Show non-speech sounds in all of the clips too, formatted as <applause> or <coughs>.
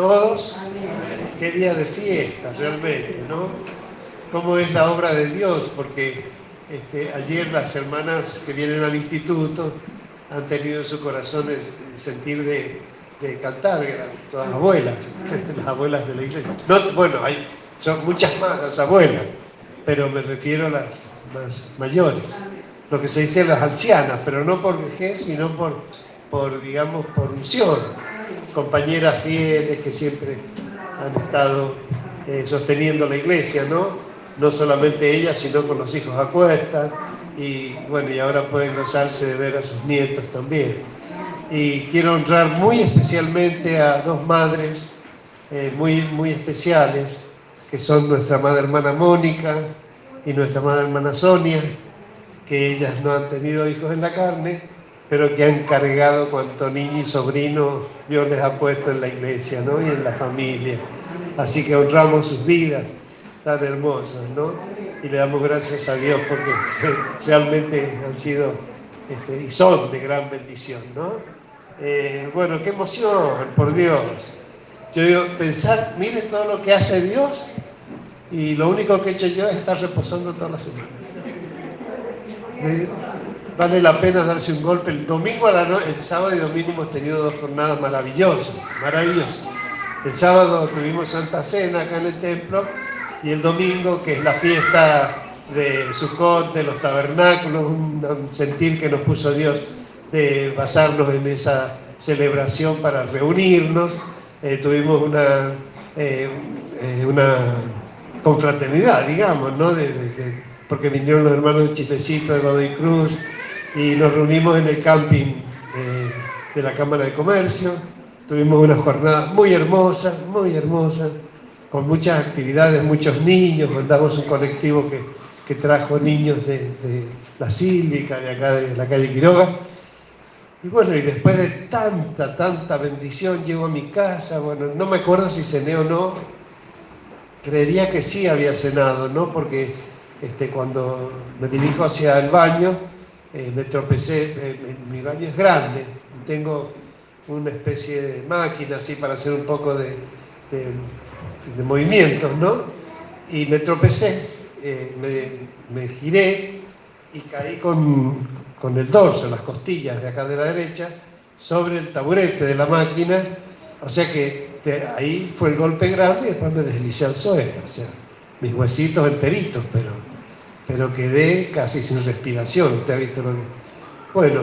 todos. Qué día de fiesta realmente, ¿no? Cómo es la obra de Dios, porque este, ayer las hermanas que vienen al instituto han tenido en su corazón el, sentir de, cantar, eran todas abuelas, <laughs> las abuelas de la iglesia. No, bueno, hay, son muchas más las abuelas, pero me refiero a las más mayores, lo que se dice las ancianas, pero no por vejez, sino por, por digamos, por unción, compañeras fieles que siempre han estado eh, sosteniendo la iglesia, ¿no? No solamente ellas, sino con los hijos a cuesta, y bueno, y ahora pueden gozarse de ver a sus nietos también. Y quiero honrar muy especialmente a dos madres eh, muy, muy especiales, que son nuestra madre hermana Mónica y nuestra madre hermana Sonia, que ellas no han tenido hijos en la carne, pero que han cargado cuanto niño y sobrino Dios les ha puesto en la iglesia ¿no? y en la familia. Así que honramos sus vidas tan hermosas, ¿no? Y le damos gracias a Dios porque <laughs> realmente han sido este, y son de gran bendición, ¿no? Eh, bueno, qué emoción, por Dios. Yo digo, pensar, miren todo lo que hace Dios y lo único que he hecho yo es estar reposando toda la semana. Vale la pena darse un golpe. El domingo a la noche, el sábado y domingo hemos tenido dos jornadas maravillosas, maravillosas. El sábado tuvimos Santa Cena acá en el templo y el domingo, que es la fiesta de Sukkot, de los tabernáculos, un, sentir que nos puso Dios de basarnos en esa celebración para reunirnos. Eh, tuvimos una, eh, eh, una confraternidad, digamos, ¿no? porque vinieron los hermanos de Chilecito, de Godoy Cruz, y nos reunimos en el camping de la Cámara de Comercio. Tuvimos una jornada muy hermosa, muy hermosa, con muchas actividades, muchos niños. Mandamos un colectivo que, que trajo niños de, de, la Sílvica, de acá de la calle Quiroga. Y bueno, y después de tanta, tanta bendición, llego a mi casa. Bueno, no me acuerdo si cené o no, creería que sí había cenado, ¿no? Porque este, cuando me dirijo hacia el baño, eh, me tropecé, eh, mi baño es grande, tengo una especie de máquina así para hacer un poco de, movimientos, ¿no? Y me tropecé, eh, me, giré y caí con, con el dorso, las costillas de acá de la derecha, sobre el taburete de la máquina, o sea que ahí fue el golpe grande y después me deslicé al suelo. O sea, mis huesitos enteritos, pero, pero quedé casi sin respiración. ¿Usted ha visto lo que.? Bueno,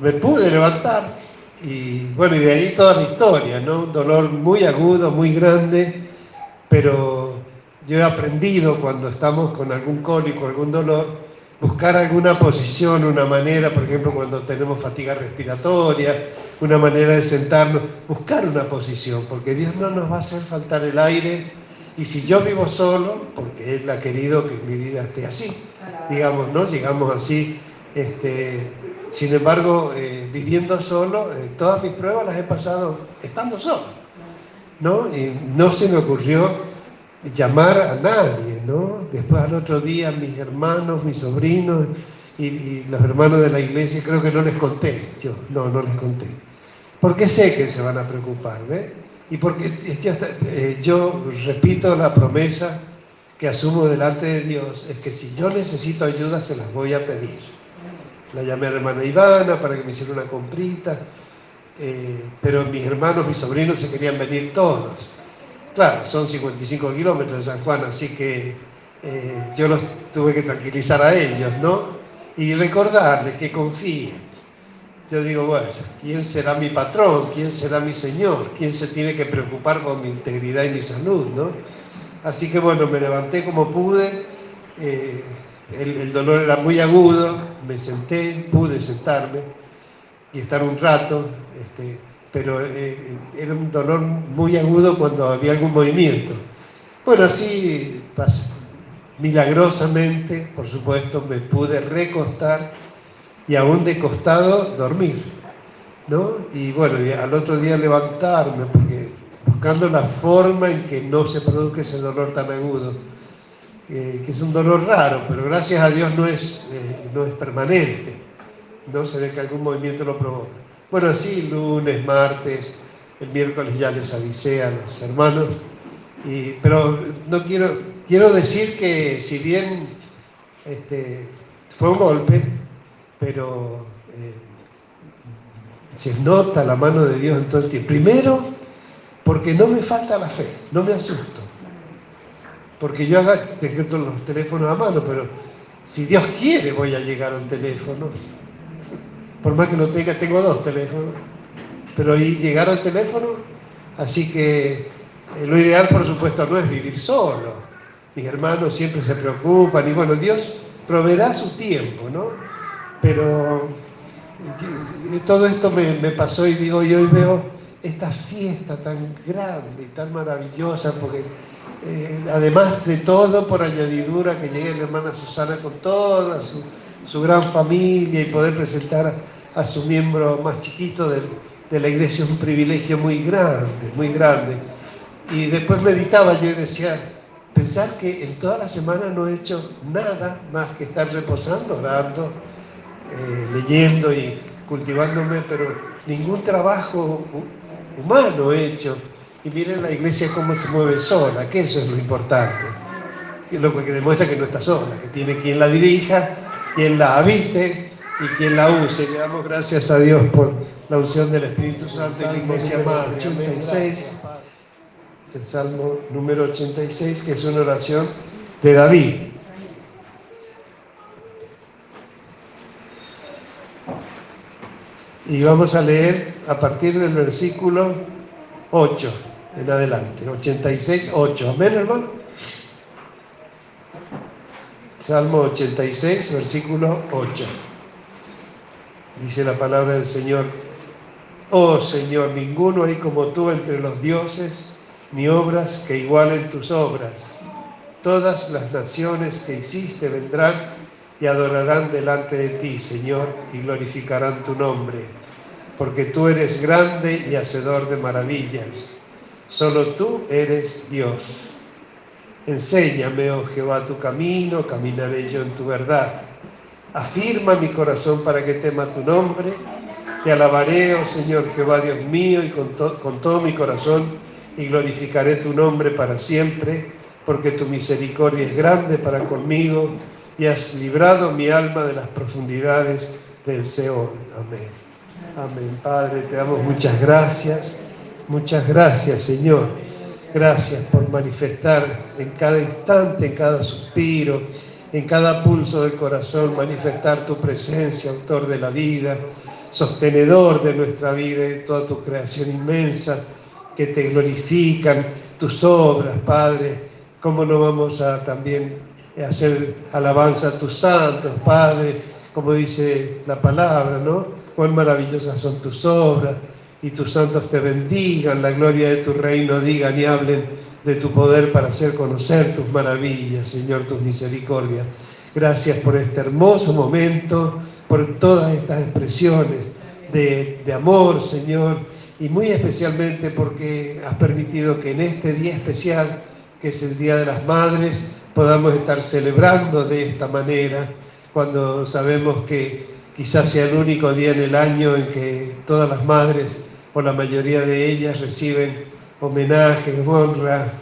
me pude levantar y bueno, y de ahí toda la historia, ¿no? Un dolor muy agudo, muy grande, pero yo he aprendido cuando estamos con algún cólico, algún dolor, buscar alguna posición, una manera, por ejemplo, cuando tenemos fatiga respiratoria, una manera de sentarnos, buscar una posición, porque Dios no nos va a hacer faltar el aire. Y si yo vivo solo, porque Él ha querido que mi vida esté así, digamos, ¿no? Llegamos así, este, sin embargo, eh, viviendo solo, eh, todas mis pruebas las he pasado estando solo, ¿no? Y no se me ocurrió llamar a nadie, ¿no? Después al otro día mis hermanos, mis sobrinos y, los hermanos de la iglesia, creo que no les conté, yo, no, no les conté. Porque sé que se van a preocupar, ¿ves? Y porque yo, eh, yo repito la promesa que asumo delante de Dios, es que si yo necesito ayuda, se las voy a pedir. La llamé a la hermana Ivana para que me hiciera una comprita, eh, pero mis hermanos, mis sobrinos se querían venir todos. Claro, son 55 kilómetros de San Juan, así que eh, yo los tuve que tranquilizar a ellos, ¿no? Y recordarles que confíen. Yo digo, bueno, ¿quién será mi patrón? ¿Quién será mi Señor? ¿Quién se tiene que preocupar por mi integridad y mi salud, ¿no? Así que bueno, me levanté como pude. Eh, el, dolor era muy agudo, me senté, pude sentarme y estar un rato. Este, pero eh, era un dolor muy agudo cuando había algún movimiento. Bueno, así milagrosamente, por supuesto, me pude recostar y aún de costado dormir, ¿no? Y bueno, al otro día levantarme, porque buscando la forma en que no se produzca ese dolor tan agudo, que, es un dolor raro, pero gracias a Dios no es, eh, no es permanente, no se ve que algún movimiento lo provoca. Bueno, sí, lunes, martes, el miércoles ya les avisé a los hermanos. Y, pero no quiero, quiero decir que si bien este, fue un golpe, pero eh, se nota la mano de Dios en todo el tiempo. Primero, porque no me falta la fe, no me asusto. Porque yo todos los teléfonos a mano, pero si Dios quiere voy a llegar al teléfono. Por más que no tenga, tengo dos teléfonos. Pero ahí llegar al teléfono, así que eh, lo ideal por supuesto no es vivir solo. Mis hermanos siempre se preocupan y bueno, Dios proveerá su tiempo, ¿no? Pero todo esto me, pasó y digo, y hoy veo esta fiesta tan grande y tan maravillosa, porque eh, además de todo, por añadidura, que llegue la hermana Susana con toda su, gran familia y poder presentar a, su miembro más chiquito de la iglesia es un privilegio muy grande, muy grande. Y después meditaba yo y decía, pensar que en toda la semana no he hecho nada más que estar reposando, orando, eh, leyendo y cultivándome, pero ningún trabajo humano he hecho. Y miren la iglesia cómo se mueve sola, que eso es lo importante. Lo que demuestra que no está sola, que tiene quien la dirija, quien la habite y quien la use. Le damos gracias a Dios por la unción del Espíritu Santo en la iglesia Madre. 86, el Salmo número 86, que es una oración de David. Y vamos a leer a partir del versículo 8 en adelante. 86, 8. Amén, hermano. Salmo 86, versículo 8. Dice la palabra del Señor. Oh Señor, ninguno hay como tú entre los dioses, ni obras que igualen tus obras. Todas las naciones que hiciste vendrán y adorarán delante de ti, Señor, y glorificarán tu nombre, porque tú eres grande y hacedor de maravillas. Solo tú eres Dios. Enséñame, oh Jehová, tu camino, caminaré yo en tu verdad. Afirma mi corazón para que tema tu nombre. Te alabaré, oh Señor Jehová, Dios mío, y con, con todo mi corazón, y glorificaré tu nombre para siempre, porque tu misericordia es grande para conmigo y has librado mi alma de las profundidades del Seol. Amén. Amén. Padre, te damos muchas gracias. Muchas gracias, Señor. Gracias por manifestar en cada instante, en cada suspiro, en cada pulso del corazón, manifestar tu presencia, autor de la vida, sostenedor de nuestra vida y de toda tu creación inmensa, que te glorifican tus obras, Padre. ¿Cómo no vamos a también hacer alabanza a tus santos, Padre, como dice la palabra, ¿no? Cuán maravillosas son tus obras y tus santos te bendigan, la gloria de tu reino digan y hablen de tu poder para hacer conocer tus maravillas, Señor, tus misericordias. Gracias por este hermoso momento, por todas estas expresiones de, de amor, Señor, y muy especialmente porque has permitido que en este día especial, que es el Día de las Madres, podamos estar celebrando de esta manera, cuando sabemos que quizás sea el único día en el año en que todas las madres, o la mayoría de ellas, reciben homenajes, honra,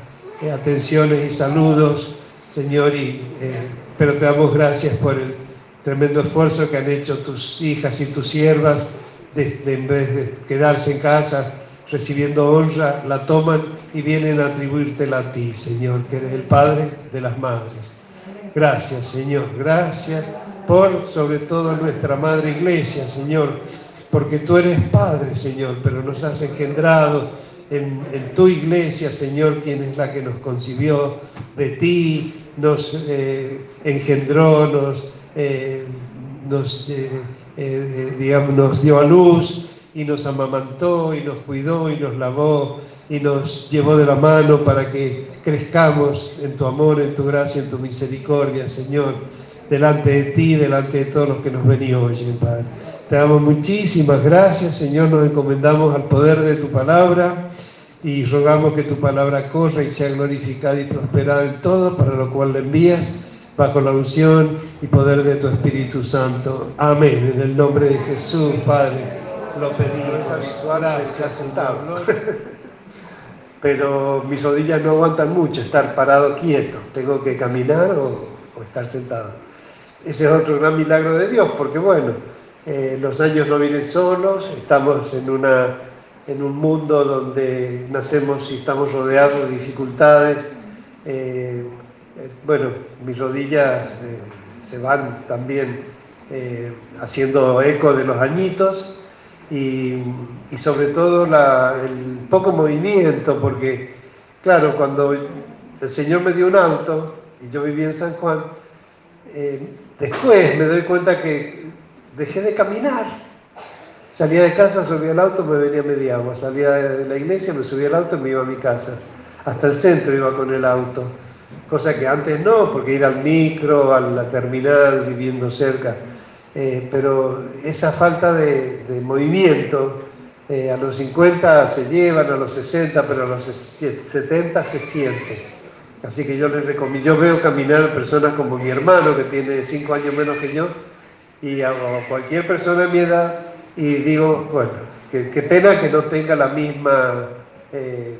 eh, atenciones y saludos, Señor, y, eh, pero te damos gracias por el tremendo esfuerzo que han hecho tus hijas y tus siervas, de, en vez de quedarse en casa recibiendo honra, la toman y vienen a atribuírtela a ti, Señor, que eres el Padre de las madres. Gracias, Señor. Gracias por sobre todo nuestra Madre Iglesia, Señor, porque tú eres Padre, Señor, pero nos has engendrado en, tu iglesia, Señor, quien es la que nos concibió de ti, nos eh, engendró, nos, eh, nos, eh, digamos, nos dio a luz y nos amamantó y nos cuidó y nos lavó y nos llevó de la mano para que crezcamos en tu amor, en tu gracia, en tu misericordia, Señor, delante de ti, delante de todos los que nos ven y oyen, Padre. Te damos muchísimas gracias, Señor, nos encomendamos al poder de tu palabra y rogamos que tu palabra corra y sea glorificada y prosperada en todo, para lo cual la envías bajo la unción y poder de tu Espíritu Santo. Amén. En el nombre de Jesús, Padre. Lo pedí. es habitual estar sentado. <laughs> Pero mis rodillas no aguantan mucho estar parado quieto. Tengo que caminar o, o estar sentado. Ese es otro gran milagro de Dios, porque bueno, eh, los años no vienen solos, estamos en, una, en un mundo donde nacemos y estamos rodeados de dificultades. Eh, eh, bueno, mis rodillas se van también haciendo eco de los añitos y, sobre todo la, el poco movimiento, porque claro, cuando el Señor me dio un auto y yo vivía en San Juan, después me doy cuenta que dejé de caminar. Salía de casa, subía al auto, me venía media agua. Salía de la iglesia, me subía al auto y me iba a mi casa. Hasta el centro iba con el auto. Cosa que antes no, porque ir al micro, a la terminal, viviendo cerca. Eh, pero esa falta de, movimiento, eh, a los 50 se llevan, a los 60, pero a los 70 se siente. Así que yo les recomiendo, yo veo caminar personas como mi hermano, que tiene 5 años menos que yo, y a, cualquier persona de mi edad y digo, bueno, qué pena que no tenga la misma, eh,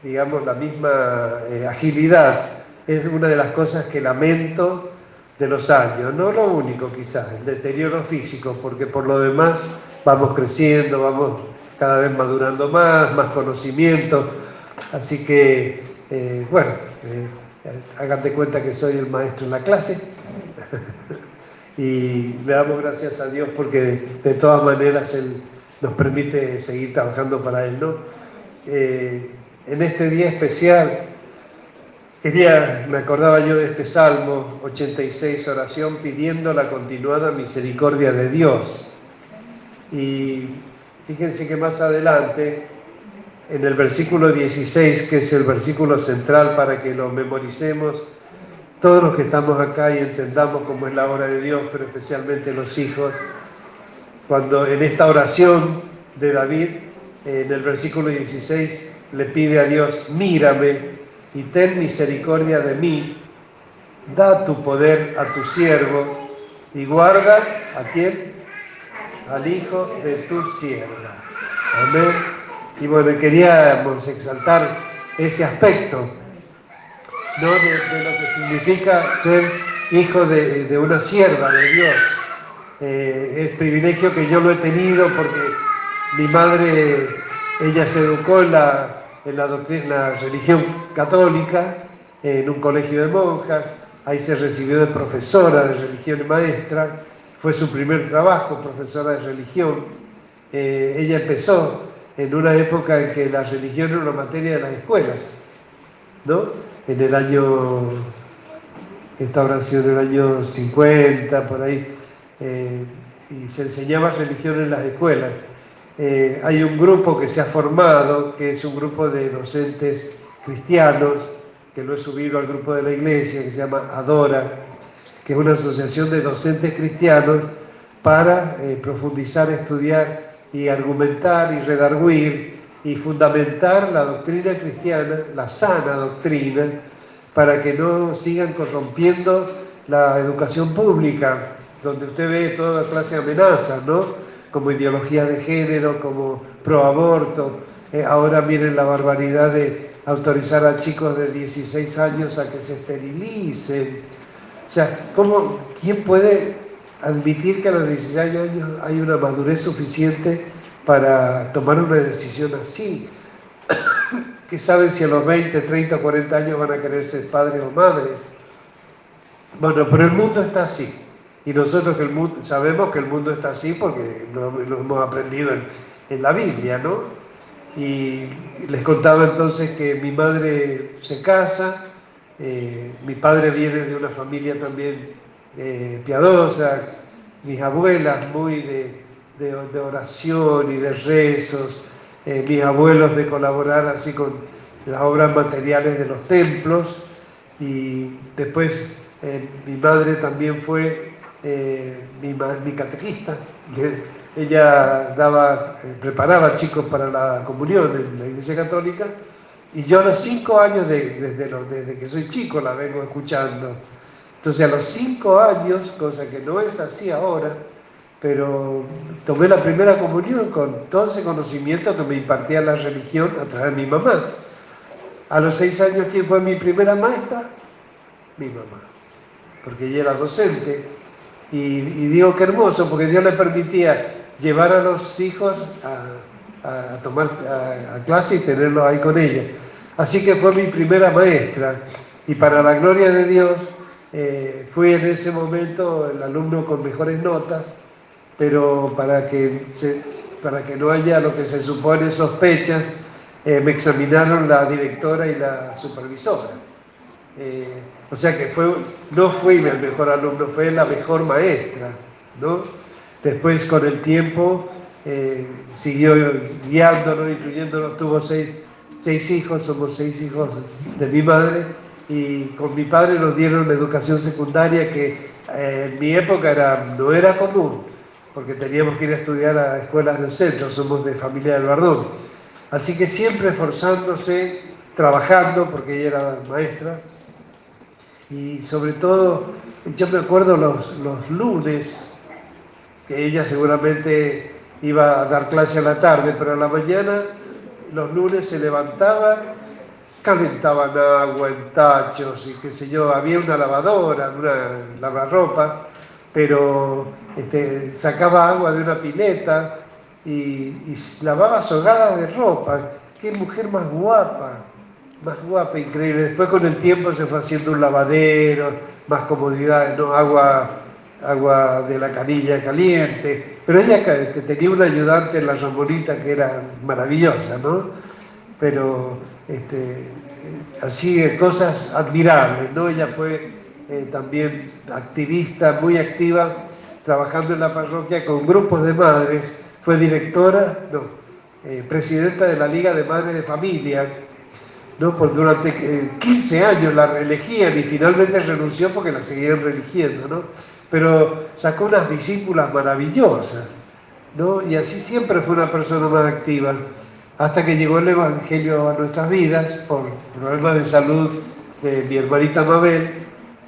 digamos, la misma eh, agilidad. Es una de las cosas que lamento de los años, no lo único quizás, el deterioro físico, porque por lo demás vamos creciendo, vamos cada vez madurando más, más conocimiento, así que, eh, bueno, hagan de cuenta que soy el maestro en la clase. <laughs> y le damos gracias a Dios porque de, todas maneras Él nos permite seguir trabajando para Él. ¿no? Eh, en este día especial, quería, me acordaba yo de este Salmo 86, oración pidiendo la continuada misericordia de Dios. Y fíjense que más adelante, en el versículo 16, que es el versículo central para que lo memoricemos, todos los que estamos acá y entendamos cómo es la obra de Dios, pero especialmente los hijos, cuando en esta oración de David, en el versículo 16, le pide a Dios, mírame y ten misericordia de mí, da tu poder a tu siervo y guarda a quién? Al hijo de tu sierva. Amén. Y bueno, queríamos exaltar ese aspecto ¿no? de, lo que significa ser hijo de, una sierva de Dios. Eh, es privilegio que yo lo he tenido porque mi madre, ella se educó en la, en la, doctrina, religión católica, en un colegio de monjas, ahí se recibió de profesora de religión y maestra, fue su primer trabajo, profesora de religión. Eh, ella empezó en una época en que la religión era una materia de las escuelas, ¿no? en el año, esta habrá sido en el año 50, por ahí, eh, y se enseñaba religión en las escuelas. Eh, hay un grupo que se ha formado, que es un grupo de docentes cristianos, que lo he subido al grupo de la iglesia, que se llama Adora, que es una asociación de docentes cristianos para eh, profundizar, estudiar y argumentar y redarguir y fundamentar la doctrina cristiana, la sana doctrina, para que no sigan corrompiendo la educación pública, donde usted ve toda clase de amenazas, ¿no? Como ideología de género, como proaborto. Eh, ahora miren la barbaridad de autorizar a chicos de 16 años a que se esterilicen. O sea, ¿cómo, ¿quién puede admitir que a los 16 años hay una madurez suficiente para tomar una decisión así. <coughs> que saben si a los 20, 30, 40 años van a querer ser padres o madres? Bueno, pero el mundo está así. Y nosotros que el mundo, sabemos que el mundo está así porque lo, hemos aprendido en, la Biblia, ¿no? Y les contaba entonces que mi madre se casa, eh, mi padre viene de una familia también eh, piadosa, mis abuelas muy de, oración y de rezos, eh, mis abuelos de colaborar así con las obras materiales de los templos y después mi madre también fue eh, mi, mi, catequista, ella daba, preparaba chicos para la comunión en la Iglesia Católica y yo a los cinco años, desde, desde que soy chico, la vengo escuchando. Entonces a los cinco años, cosa que no es así ahora, pero tomé la primera comunión con todo ese conocimiento que me impartía la religión a través de mi mamá. A los seis años, ¿quién fue mi primera maestra? Mi mamá, porque ella era docente. Y, digo que hermoso, porque Dios le permitía llevar a los hijos a, tomar a, clase y tenerlos ahí con ella. Así que fue mi primera maestra. Y para la gloria de Dios, eh, fui en ese momento el alumno con mejores notas pero para que, para que no haya lo que se supone sospechas, eh, me examinaron la directora y la supervisora. Eh, o sea que fue, no fui el mejor alumno, fue la mejor maestra. ¿no? Después con el tiempo eh, siguió guiándonos, incluyéndonos, tuvo seis, hijos, somos seis hijos de mi madre, y con mi padre nos dieron educación secundaria que en mi época no era común porque teníamos que ir a estudiar a escuelas del centro, somos de familia del Bardón. Así que siempre esforzándose, trabajando, porque ella era maestra, y sobre todo, yo me acuerdo los, los lunes, que ella seguramente iba a dar clase a la tarde, pero a la mañana, los lunes se levantaba, calentaban agua en tachos y qué sé yo, había una lavadora, una lavarropa, pero este, sacaba agua de una pileta y, lavaba sogadas de ropa. Qué mujer más guapa, más guapa, increíble. Después con el tiempo se fue haciendo un lavadero, más comodidades, ¿no? agua, agua de la canilla caliente. Pero ella tenía una ayudante en la Rambolita que era maravillosa, ¿no? Pero este, así cosas admirables, ¿no? Ella fue eh, también activista, muy activa, trabajando en la parroquia con grupos de madres, fue directora, no, eh, presidenta de la Liga de Madres de Familia, ¿no? Por durante 15 eh, años la reelegían y finalmente renunció porque la seguían religiendo, ¿no? Pero sacó unas discípulas maravillosas, ¿no? Y así siempre fue una persona más activa, hasta que llegó el Evangelio a nuestras vidas por problemas de salud de mi hermanita Mabel,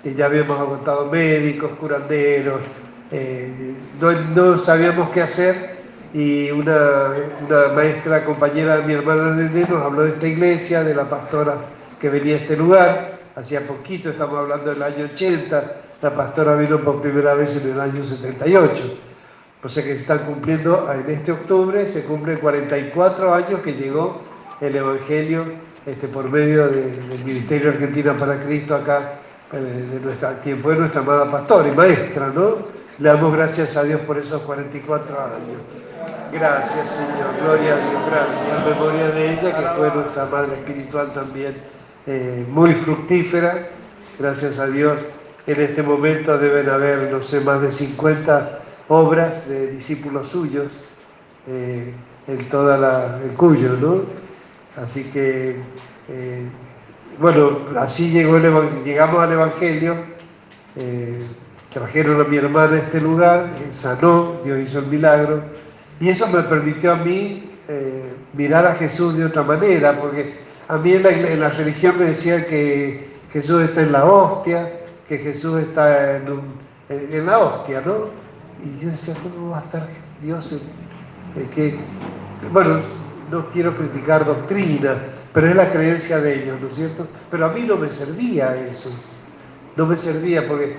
que ya habíamos aguantado médicos, curanderos, eh, no, sabíamos qué hacer y una, maestra compañera de mi hermana Nene nos habló de esta iglesia, de la pastora que venía a este lugar, hacía poquito, estamos hablando del año 80, la pastora vino por primera vez en el año 78. O sea que se están cumpliendo, en este octubre se cumplen 44 años que llegó el Evangelio este, por medio del Ministerio Argentina para Cristo acá eh, de nuestra, quien fue nuestra amada pastora y maestra, ¿no? Le damos gracias a Dios por esos 44 años. Gracias, Señor. Gloria a Dios. Gracias. En memoria de ella, que fue nuestra madre espiritual también, eh, muy fructífera. Gracias a Dios. En este momento deben haber, no sé, más de 50 obras de discípulos suyos eh, en toda la, en Cuyo, ¿no? Así que bueno, así llegamos al Evangelio, eh, trajeron a mi hermana a este lugar, sanó, Dios hizo el milagro, y eso me permitió a mí eh, mirar a Jesús de otra manera, porque a mí en la, religión me decía que Jesús está en la hostia, que Jesús está en, la hostia, ¿no? Y yo decía, ¿cómo va a estar Dios en, que, bueno, no quiero criticar doctrina, pero es la creencia de ellos, ¿no es cierto? Pero a mí no me servía eso, no me servía porque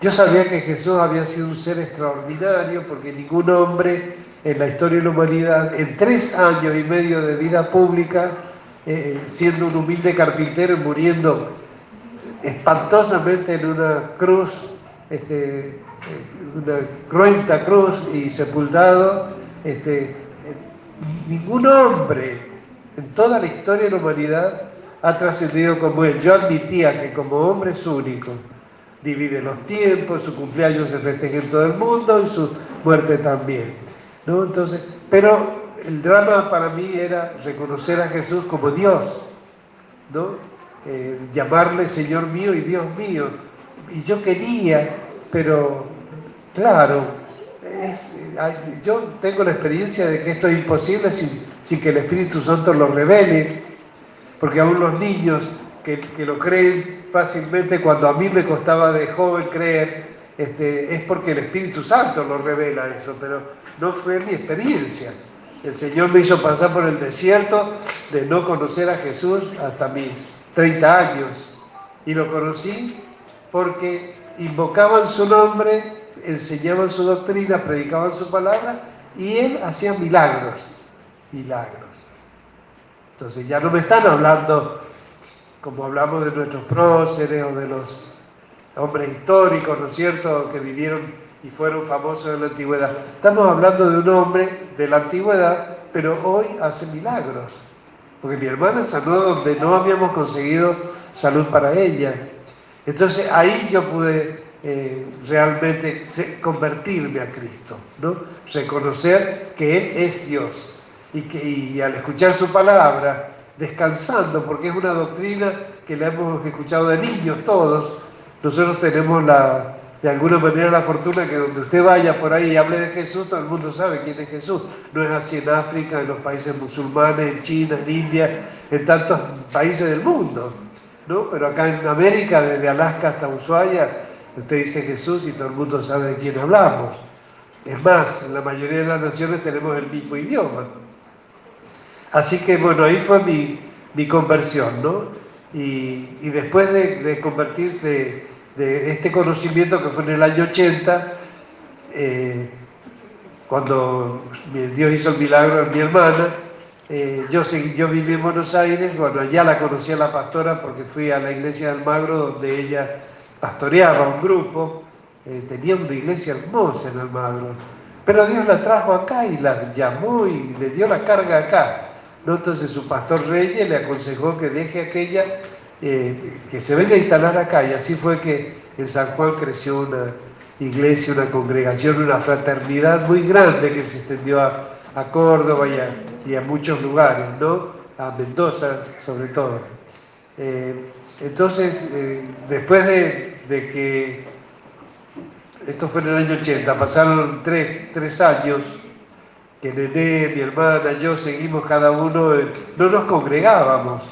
yo sabía que Jesús había sido un ser extraordinario porque ningún hombre en la historia de la humanidad, en tres años y medio de vida pública, eh, siendo un humilde carpintero y muriendo espantosamente en una cruz, este, eh, una cruenta cruz y sepultado, este, ningún hombre en toda la historia de la humanidad ha trascendido como él. Yo admitía que como hombre es único, divide los tiempos, su cumpleaños se festeja en todo el mundo y su muerte también. ¿No? Entonces, pero el drama para mí era reconocer a Jesús como Dios, ¿no? Eh, llamarle Señor mío y Dios mío. Y yo quería, pero claro, yo tengo la experiencia de que esto es imposible sin sin que el Espíritu Santo lo revele, porque aún los niños que, lo creen fácilmente, cuando a mí me costaba de joven creer, este, es porque el Espíritu Santo lo revela eso, pero no fue mi experiencia. El Señor me hizo pasar por el desierto de no conocer a Jesús hasta mis 30 años. Y lo conocí porque invocaban su nombre, enseñaban su doctrina, predicaban su palabra y él hacía milagros, milagros. Entonces ya no me están hablando como hablamos de nuestros próceres o de los hombres históricos, ¿no es cierto?, que vivieron y fueron famosos en la antigüedad. Estamos hablando de un hombre de la antigüedad, pero hoy hace milagros. Porque mi hermana sanó donde no habíamos conseguido salud para ella. Entonces ahí yo pude eh, realmente convertirme a Cristo, ¿no? Reconocer que Él es Dios y, que, y al escuchar su palabra descansando, porque es una doctrina que la hemos escuchado de niños todos. Nosotros tenemos la, de alguna manera la fortuna que donde usted vaya por ahí y hable de Jesús, todo el mundo sabe quién es Jesús. No es así en África, en los países musulmanes, en China, en India, en tantos países del mundo. ¿no? Pero acá en América, desde Alaska hasta Ushuaia, usted dice Jesús y todo el mundo sabe de quién hablamos. Es más, en la mayoría de las naciones tenemos el mismo idioma. Así que bueno, ahí fue mi, conversión, ¿no? Y, después de, convertir de, este conocimiento que fue en el año 80, eh, cuando Dios hizo el milagro en mi hermana, eh, yo, yo viví en Buenos Aires, bueno, allá la conocí a la pastora porque fui a la iglesia de Almagro donde ella pastoreaba un grupo, eh, tenía una iglesia hermosa en Almagro, pero Dios la trajo acá y la llamó y le dio la carga acá. Entonces su pastor Reyes le aconsejó que deje aquella, eh, que se venga a instalar acá. Y así fue que en San Juan creció una iglesia, una congregación, una fraternidad muy grande que se extendió a, Córdoba y a, muchos lugares, ¿no? A Mendoza sobre todo. Eh, entonces, eh, después de, que, esto fue en el año 80, pasaron tres, tres años, que Nené, mi hermana, yo seguimos cada uno, no nos congregábamos,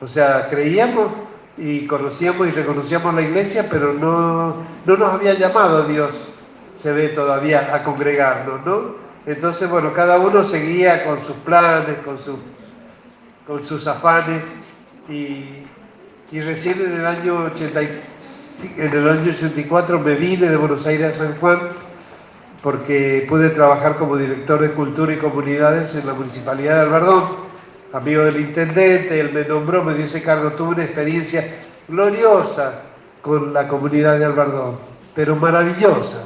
o sea, creíamos y conocíamos y reconocíamos la iglesia, pero no, no nos había llamado Dios, se ve todavía, a congregarnos, ¿no? Entonces, bueno, cada uno seguía con sus planes, con, con sus afanes, y, y recién en el año 80, en el año 84 me vine de Buenos Aires a San Juan, porque pude trabajar como director de Cultura y Comunidades en la Municipalidad de Albardón, amigo del intendente, él me nombró, me dio ese cargo, tuve una experiencia gloriosa con la comunidad de Albardón, pero maravillosa,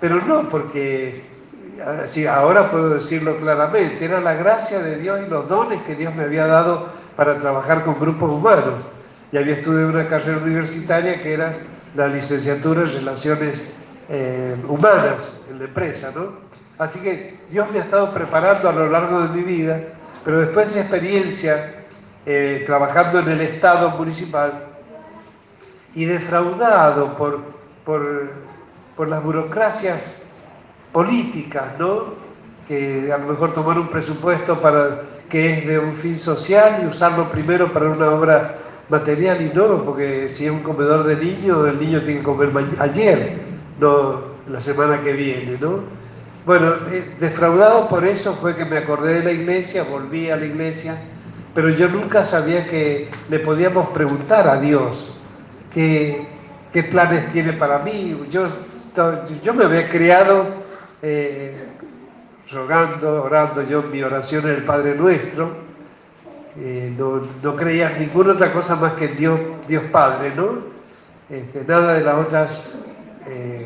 pero no porque, así, ahora puedo decirlo claramente, era la gracia de Dios y los dones que Dios me había dado para trabajar con grupos humanos. Y había estudiado una carrera universitaria que era la licenciatura en Relaciones eh, humanas en la empresa, ¿no? Así que Dios me ha estado preparando a lo largo de mi vida, pero después de esa experiencia eh, trabajando en el Estado municipal y defraudado por, por, por las burocracias políticas, ¿no? Que a lo mejor tomar un presupuesto para que es de un fin social y usarlo primero para una obra material y no, porque si es un comedor de niños, el niño tiene que comer ayer no la semana que viene, ¿no? Bueno, eh, defraudado por eso fue que me acordé de la iglesia, volví a la iglesia, pero yo nunca sabía que le podíamos preguntar a Dios qué, planes tiene para mí. Yo, yo me había criado eh, rogando, orando yo mi oración en el Padre Nuestro. Eh, no, no, creía ninguna otra cosa más que en Dios, Dios Padre, ¿no? Este, nada de las otras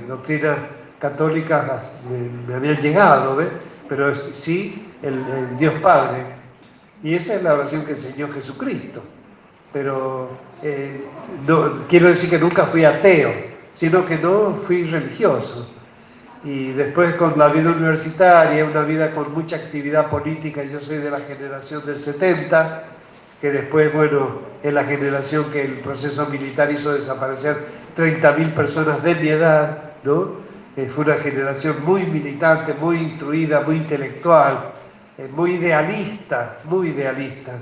doctrinas católicas me, habían llegado, pero sí el, Dios Padre. Y esa es la oración que enseñó Jesucristo. Pero eh, quiero decir que nunca fui ateo, sino que no fui religioso. Y después con la vida universitaria, una vida con mucha actividad política, yo soy de la generación del 70, que después, bueno, es la generación que el proceso militar hizo desaparecer 30.000 personas de mi edad, ¿no? Fue una generación muy militante, muy instruida, muy intelectual, eh, muy idealista, muy idealista.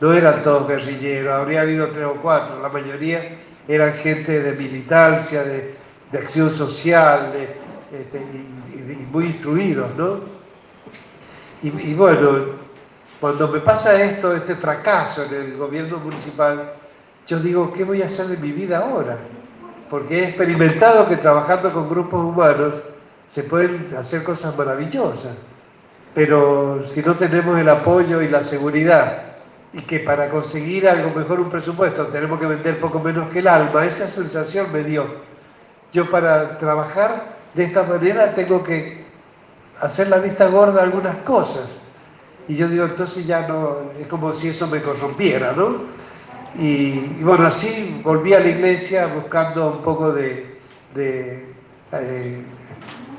No eran todos guerrilleros, habría habido tres o cuatro, la mayoría eran gente de militancia, de, de acción social este, y, muy instruidos, ¿no? Y, bueno, cuando me pasa esto, este fracaso en el gobierno municipal, yo digo, ¿qué voy a hacer de mi vida ahora? Porque he experimentado que trabajando con grupos humanos se pueden hacer cosas maravillosas, pero si no tenemos el apoyo y la seguridad y que para conseguir algo mejor un presupuesto tenemos que vender poco menos que el alma, esa sensación me dio. Yo para trabajar de esta manera tengo que hacer la vista gorda a algunas cosas. Y yo digo, entonces ya no, es como si eso me corrompiera, ¿no? Y, bueno, así volví a la iglesia buscando un poco de, eh,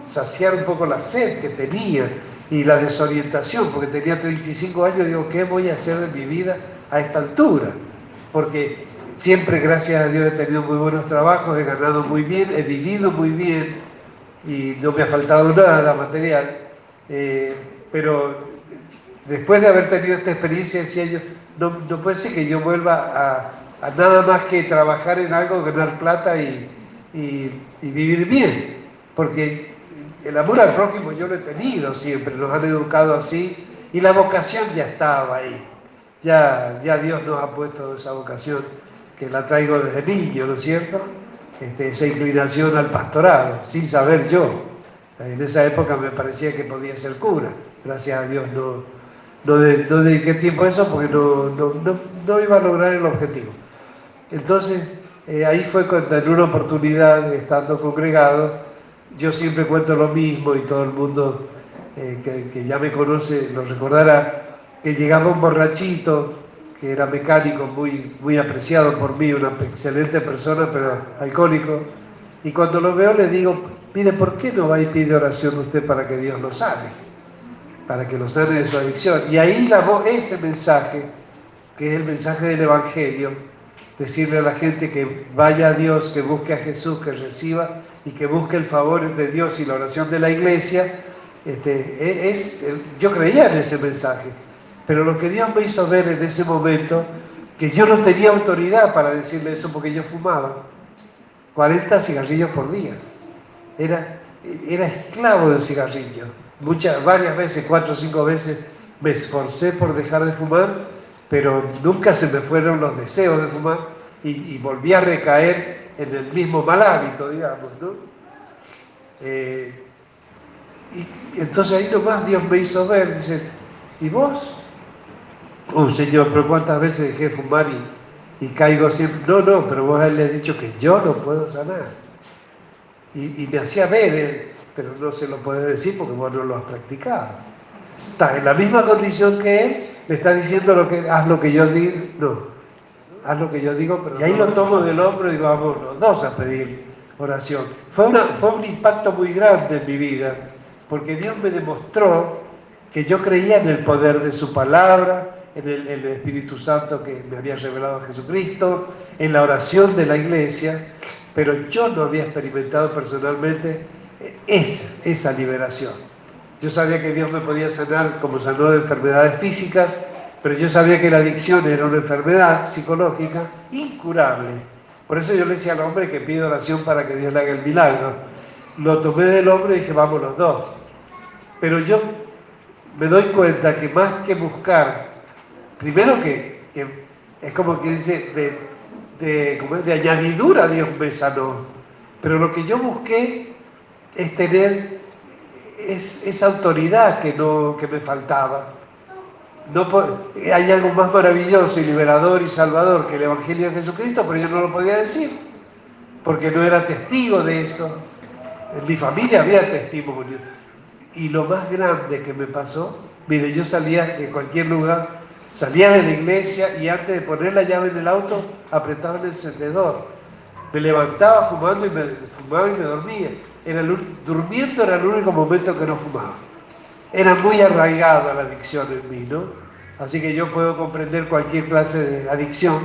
saciar un poco la sed que tenía y la desorientación, porque tenía 35 años, digo, ¿qué voy a hacer de mi vida a esta altura? Porque siempre, gracias a Dios, he tenido muy buenos trabajos, he ganado muy bien, he vivido muy bien y no me ha faltado nada material, eh, pero después de haber tenido esta experiencia, decía yo, no, puede ser que yo vuelva a, nada más que trabajar en algo, ganar plata y, y vivir bien, porque el amor al prójimo yo lo he tenido siempre, nos han educado así y la vocación ya estaba ahí. Ya, ya Dios nos ha puesto esa vocación que la traigo desde niño, ¿no es cierto? Este, esa inclinación al pastorado, sin saber yo. En esa época me parecía que podía ser cura. Gracias a Dios no, no, dediqué tiempo a eso porque no, no, iba a lograr el objetivo. Entonces, eh, ahí fue cuando en una oportunidad, estando congregado, yo siempre cuento lo mismo y todo el mundo eh, que, ya me conoce lo recordará, que llegaba un borrachito que era mecánico, muy, muy apreciado por mí, una excelente persona, pero alcohólico, y cuando lo veo le digo, mire, ¿por qué no va y pide oración usted para que Dios lo sane? Para que lo sane de su adicción. Y ahí la voz, ese mensaje, que es el mensaje del Evangelio, decirle a la gente que vaya a Dios, que busque a Jesús, que reciba y que busque el favor de Dios y la oración de la iglesia, este, e, es, yo creía en ese mensaje. Pero lo que Dios me hizo ver en ese momento, que yo no tenía autoridad para decirle eso porque yo fumaba 40 cigarrillos por día. Era, era esclavo del cigarrillo. Muchas, varias veces, cuatro o cinco veces, me esforcé por dejar de fumar, pero nunca se me fueron los deseos de fumar y, y volví a recaer en el mismo mal hábito, digamos, ¿no? Eh, y, entonces ahí nomás Dios me hizo ver, dice, ¿y vos? Oh Señor, pero ¿cuántas veces dejé fumar y, caigo siempre? No, no, pero vos él le has dicho que yo no puedo sanar. Y, me hacía ver, pero no se lo puede decir porque vos no lo has practicado. Estás en la misma condición que él, le está diciendo lo que, haz lo que yo digo. No, haz lo que yo digo, pero y ahí lo tomo del hombro y digo, vamos los dos a pedir oración. Fue, una, fue un impacto muy grande en mi vida, porque Dios me demostró que yo creía en el poder de su palabra, en el, Espíritu Santo que me había revelado a Jesucristo, en la oración de la iglesia, pero yo no había experimentado personalmente esa, esa liberación. Yo sabía que Dios me podía sanar como sanó de enfermedades físicas, pero yo sabía que la adicción era una enfermedad psicológica incurable. Por eso yo le decía al hombre que pide oración para que Dios le haga el milagro. Lo tomé del hombre y dije, vamos los dos. Pero yo me doy cuenta que más que buscar, primero que, es como que dice, de, de, de añadidura Dios me sanó. Pero lo que yo busqué es tener esa autoridad que, no, que me faltaba no, hay algo más maravilloso y liberador y salvador que el Evangelio de Jesucristo, pero yo no lo podía decir, porque no era testigo de eso. En mi familia había testimonio. Y lo más grande que me pasó, mire, yo salía de cualquier lugar, salía de la iglesia y antes de poner la llave en el auto, apretaba el encendedor. Me levantaba fumando y me fumaba y me dormía. Era durmiendo era el único momento que no fumaba era muy arraigada la adicción en mí, ¿no? Así que yo puedo comprender cualquier clase de adicción,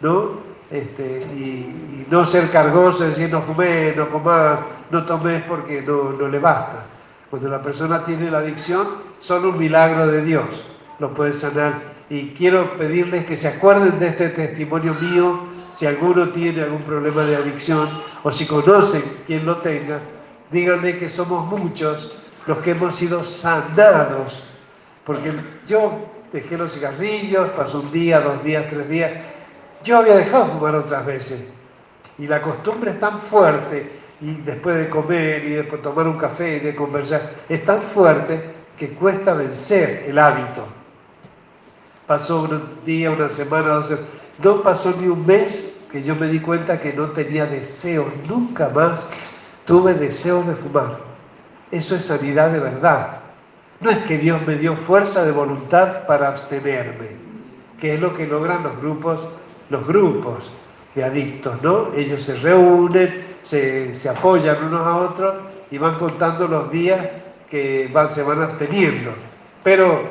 ¿no? Este, y, no ser cargoso, decir no fumé, no comas, no tomes porque no, no le basta. Cuando la persona tiene la adicción, solo un milagro de Dios lo puede sanar. Y quiero pedirles que se acuerden de este testimonio mío si alguno tiene algún problema de adicción o si conocen quien lo tenga, díganme que somos muchos los que hemos sido sanados. Porque yo dejé los cigarrillos, pasó un día, dos días, tres días. Yo había dejado fumar otras veces. Y la costumbre es tan fuerte, y después de comer y después de tomar un café y de conversar, es tan fuerte que cuesta vencer el hábito. Pasó un día, una semana, dos semanas. No pasó ni un mes que yo me di cuenta que no tenía deseos, nunca más tuve deseos de fumar. Eso es sanidad de verdad. No es que Dios me dio fuerza de voluntad para abstenerme, que es lo que logran los grupos, los grupos de adictos, ¿no? Ellos se reúnen, se, se apoyan unos a otros y van contando los días que van, se van absteniendo. Pero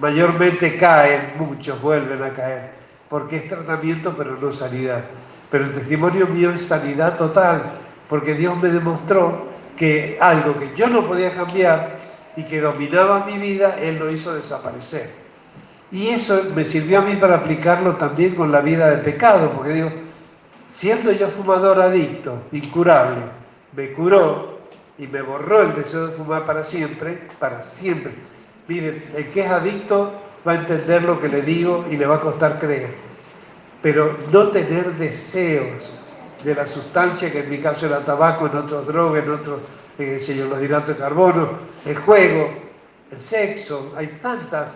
mayormente caen, muchos vuelven a caer, porque es tratamiento pero no sanidad. Pero el testimonio mío es sanidad total, porque Dios me demostró que algo que yo no podía cambiar y que dominaba mi vida, Él lo hizo desaparecer. Y eso me sirvió a mí para aplicarlo también con la vida de pecado, porque digo, siendo yo fumador adicto, incurable, me curó y me borró el deseo de fumar para siempre, para siempre. Miren, el que es adicto va a entender lo que le digo y le va a costar creer. Pero no tener deseos de la sustancia, que en mi caso era tabaco, en otros drogas, en otros, eh, los hidratos de carbono, el juego, el sexo, hay tantas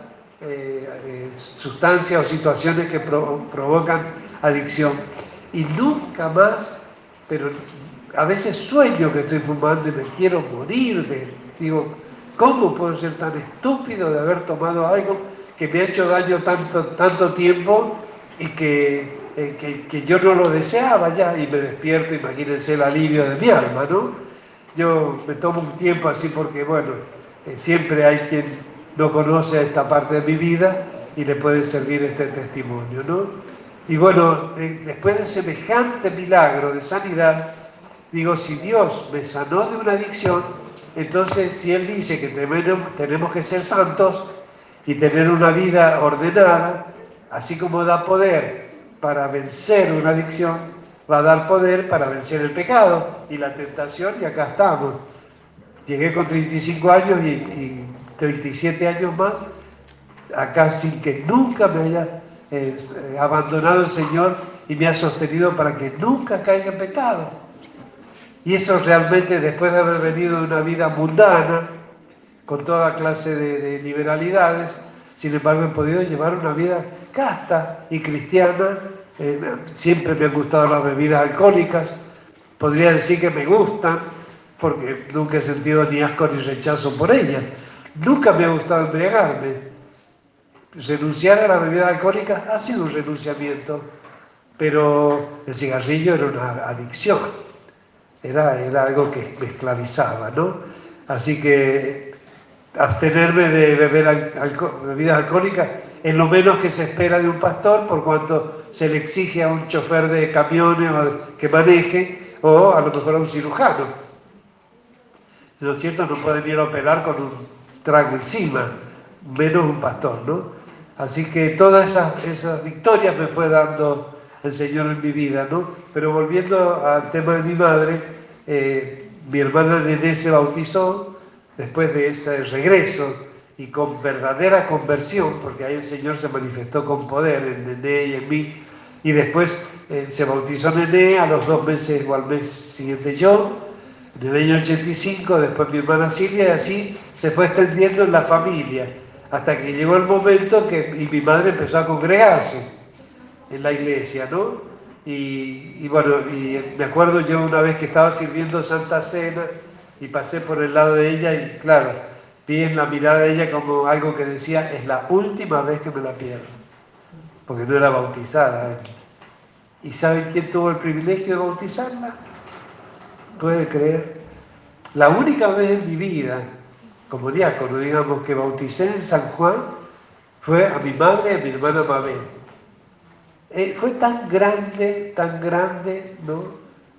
eh, eh, sustancias o situaciones que provocan adicción. Y nunca más, pero a veces sueño que estoy fumando y me quiero morir de... Digo, ¿cómo puedo ser tan estúpido de haber tomado algo que me ha hecho daño tanto, tanto tiempo y que, eh, que, yo no lo deseaba ya? Y me despierto, imagínense el alivio de mi alma, ¿no? Yo me tomo un tiempo así porque, bueno, eh, siempre hay quien no conoce esta parte de mi vida y le puede servir este testimonio, ¿no? Y bueno, después de semejante milagro de sanidad, digo, si Dios me sanó de una adicción, entonces si Él dice que tenemos que ser santos y tener una vida ordenada, así como da poder para vencer una adicción, va a dar poder para vencer el pecado y la tentación, y acá estamos. Llegué con 35 años y, y 37 años más, acá sin que nunca me haya eh, abandonado el Señor y me ha sostenido para que nunca caiga en pecado. Y eso realmente después de haber venido de una vida mundana, con toda clase de, liberalidades, sin embargo he podido llevar una vida casta y cristiana. Eh, siempre me han gustado las bebidas alcohólicas, podría decir que me gustan, porque nunca he sentido ni asco ni rechazo por ellas. Nunca me ha gustado embriagarme, renunciar a la bebida alcohólica ha sido un renunciamiento, pero el cigarrillo era una adicción, era, era algo que me esclavizaba, ¿no? Así que abstenerme de beber bebidas alcohólicas es lo menos que se espera de un pastor por cuanto se le exige a un chofer de camiones que maneje o a lo mejor a un cirujano. ¿No cierto? No pueden ir a operar con un trago encima, menos un pastor, ¿no? Así que todas esas, victorias me fue dando el Señor en mi vida, ¿no? Pero volviendo al tema de mi madre, eh, mi hermana Nené se bautizó después de ese regreso y con verdadera conversión, porque ahí el Señor se manifestó con poder en Nené y en mí, y después eh, se bautizó Nené, a los dos meses o al mes siguiente yo, en el año 85, después mi hermana Silvia, y así se fue extendiendo en la familia hasta que llegó el momento que y mi madre empezó a congregarse en la iglesia, ¿no? Y, bueno, y me acuerdo yo una vez que estaba sirviendo Santa Cena y pasé por el lado de ella y claro, vi en la mirada de ella como algo que decía, es la última vez que me la pierdo, porque no era bautizada. ¿Y saben quién tuvo el privilegio de bautizarla? Puede creer. La única vez en mi vida como diácono, digamos, que bauticé en San Juan fue a mi madre y a mi hermana Mabel. Eh, fue tan grande, tan grande, ¿no?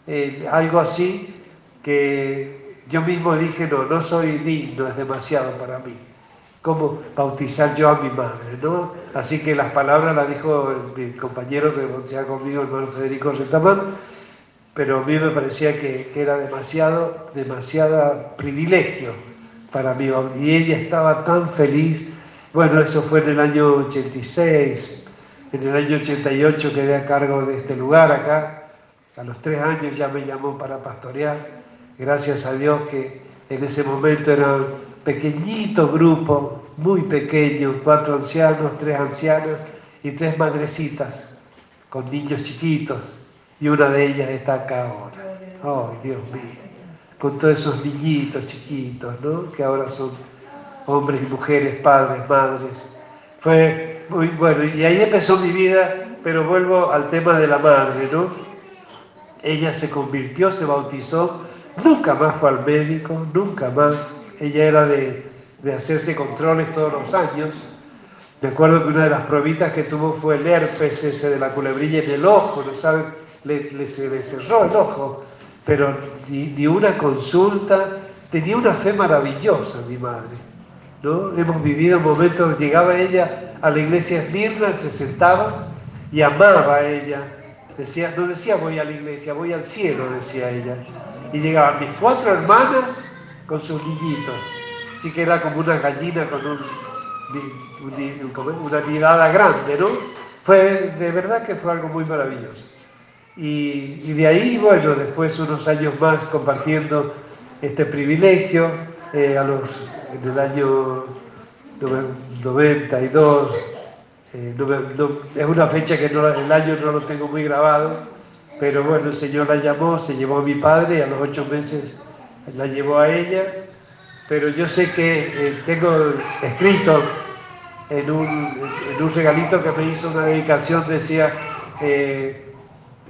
Eh, algo así que yo mismo dije, no, no soy digno, es demasiado para mí. cómo bautizar yo a mi madre, ¿no? Así que las palabras las dijo mi compañero que bautizaba conmigo, el hermano Federico Retamán, pero a mí me parecía que, era demasiado, demasiada privilegio para mí. Y ella estaba tan feliz. Bueno, eso fue en el año 86. En el año 88 quedé a cargo de este lugar acá. A los tres años ya me llamó para pastorear. Gracias a Dios que en ese momento era un pequeñito grupo, muy pequeño, cuatro ancianos, tres ancianas y tres madrecitas con niños chiquitos y una de ellas está acá ahora. ¡Ay, Dios mío! Con todos esos niñitos chiquitos, ¿no? Que ahora son hombres y mujeres, padres, madres. Fue muy bueno. Y ahí empezó mi vida, pero vuelvo al tema de la madre, ¿no? Ella se convirtió, se bautizó, nunca más fue al médico, nunca más. Ella era de, de hacerse controles todos los años. Me acuerdo que una de las probitas que tuvo fue el herpes ese de la culebrilla en el ojo, ¿no saben? le, se le cerró el ojo, pero ni, una consulta, tenía una fe maravillosa mi madre. ¿no? Hemos vivido momentos, llegaba ella a la iglesia Esmirna, se sentaba y amaba a ella. Decía, no decía voy a la iglesia, voy al cielo, decía ella. Y llegaban mis cuatro hermanas con sus niñitos. Así que era como una gallina con un, una mirada grande, ¿no? Fue, de verdad que fue algo muy maravilloso. Y, de ahí, bueno, después unos años más compartiendo este privilegio, eh, a los, en el año 92, eh, es una fecha que no, el año no lo tengo muy grabado, pero bueno, el Señor la llamó, se llevó a mi padre a los ocho meses la llevó a ella, pero yo sé que eh, tengo escrito en un, en un, regalito que me hizo una dedicación, decía,